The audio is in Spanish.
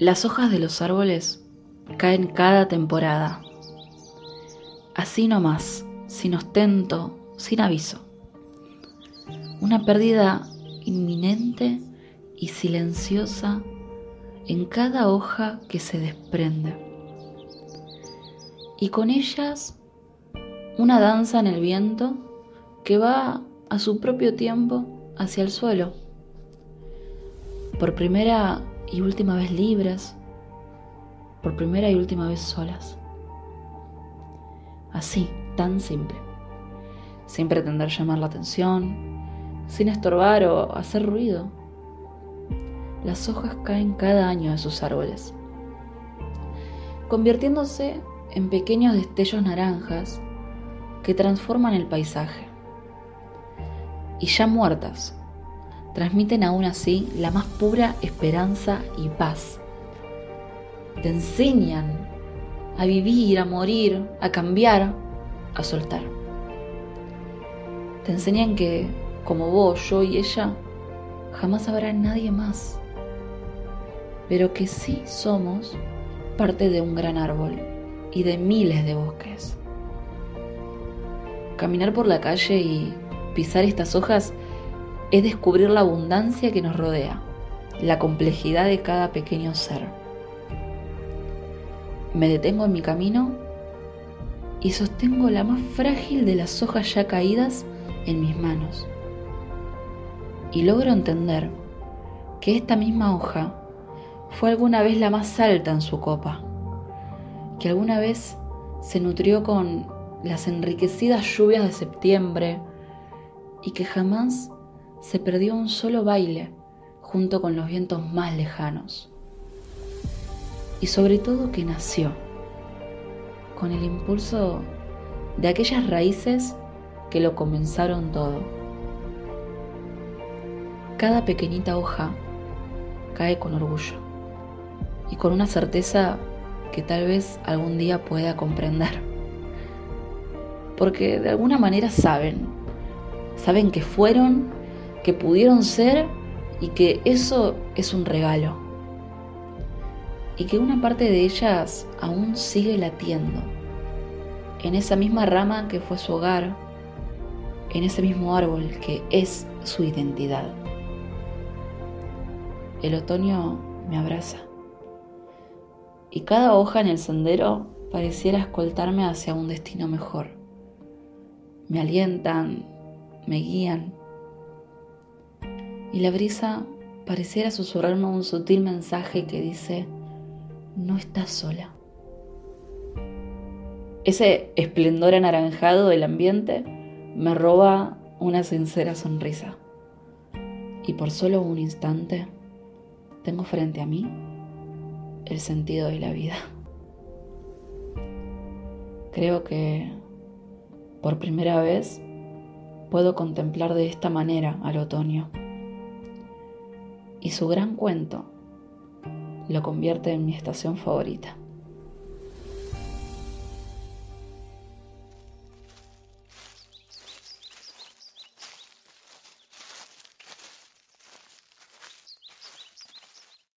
Las hojas de los árboles caen cada temporada. Así nomás, sin ostento, sin aviso. Una pérdida inminente y silenciosa en cada hoja que se desprende. Y con ellas una danza en el viento que va a su propio tiempo hacia el suelo. Por primera y última vez libres, por primera y última vez solas. Así, tan simple, sin pretender llamar la atención, sin estorbar o hacer ruido. Las hojas caen cada año de sus árboles, convirtiéndose en pequeños destellos naranjas que transforman el paisaje. Y ya muertas, transmiten aún así la más pura esperanza y paz. Te enseñan a vivir, a morir, a cambiar, a soltar. Te enseñan que, como vos, yo y ella, jamás habrá nadie más, pero que sí somos parte de un gran árbol y de miles de bosques. Caminar por la calle y pisar estas hojas es descubrir la abundancia que nos rodea, la complejidad de cada pequeño ser. Me detengo en mi camino y sostengo la más frágil de las hojas ya caídas en mis manos. Y logro entender que esta misma hoja fue alguna vez la más alta en su copa, que alguna vez se nutrió con las enriquecidas lluvias de septiembre y que jamás se perdió un solo baile junto con los vientos más lejanos. Y sobre todo que nació con el impulso de aquellas raíces que lo comenzaron todo. Cada pequeñita hoja cae con orgullo y con una certeza que tal vez algún día pueda comprender. Porque de alguna manera saben, saben que fueron que pudieron ser y que eso es un regalo. Y que una parte de ellas aún sigue latiendo en esa misma rama que fue su hogar, en ese mismo árbol que es su identidad. El otoño me abraza y cada hoja en el sendero pareciera escoltarme hacia un destino mejor. Me alientan, me guían y la brisa pareciera susurrarme un sutil mensaje que dice, no estás sola. Ese esplendor anaranjado del ambiente me roba una sincera sonrisa. Y por solo un instante tengo frente a mí el sentido de la vida. Creo que por primera vez puedo contemplar de esta manera al otoño y su gran cuento lo convierte en mi estación favorita.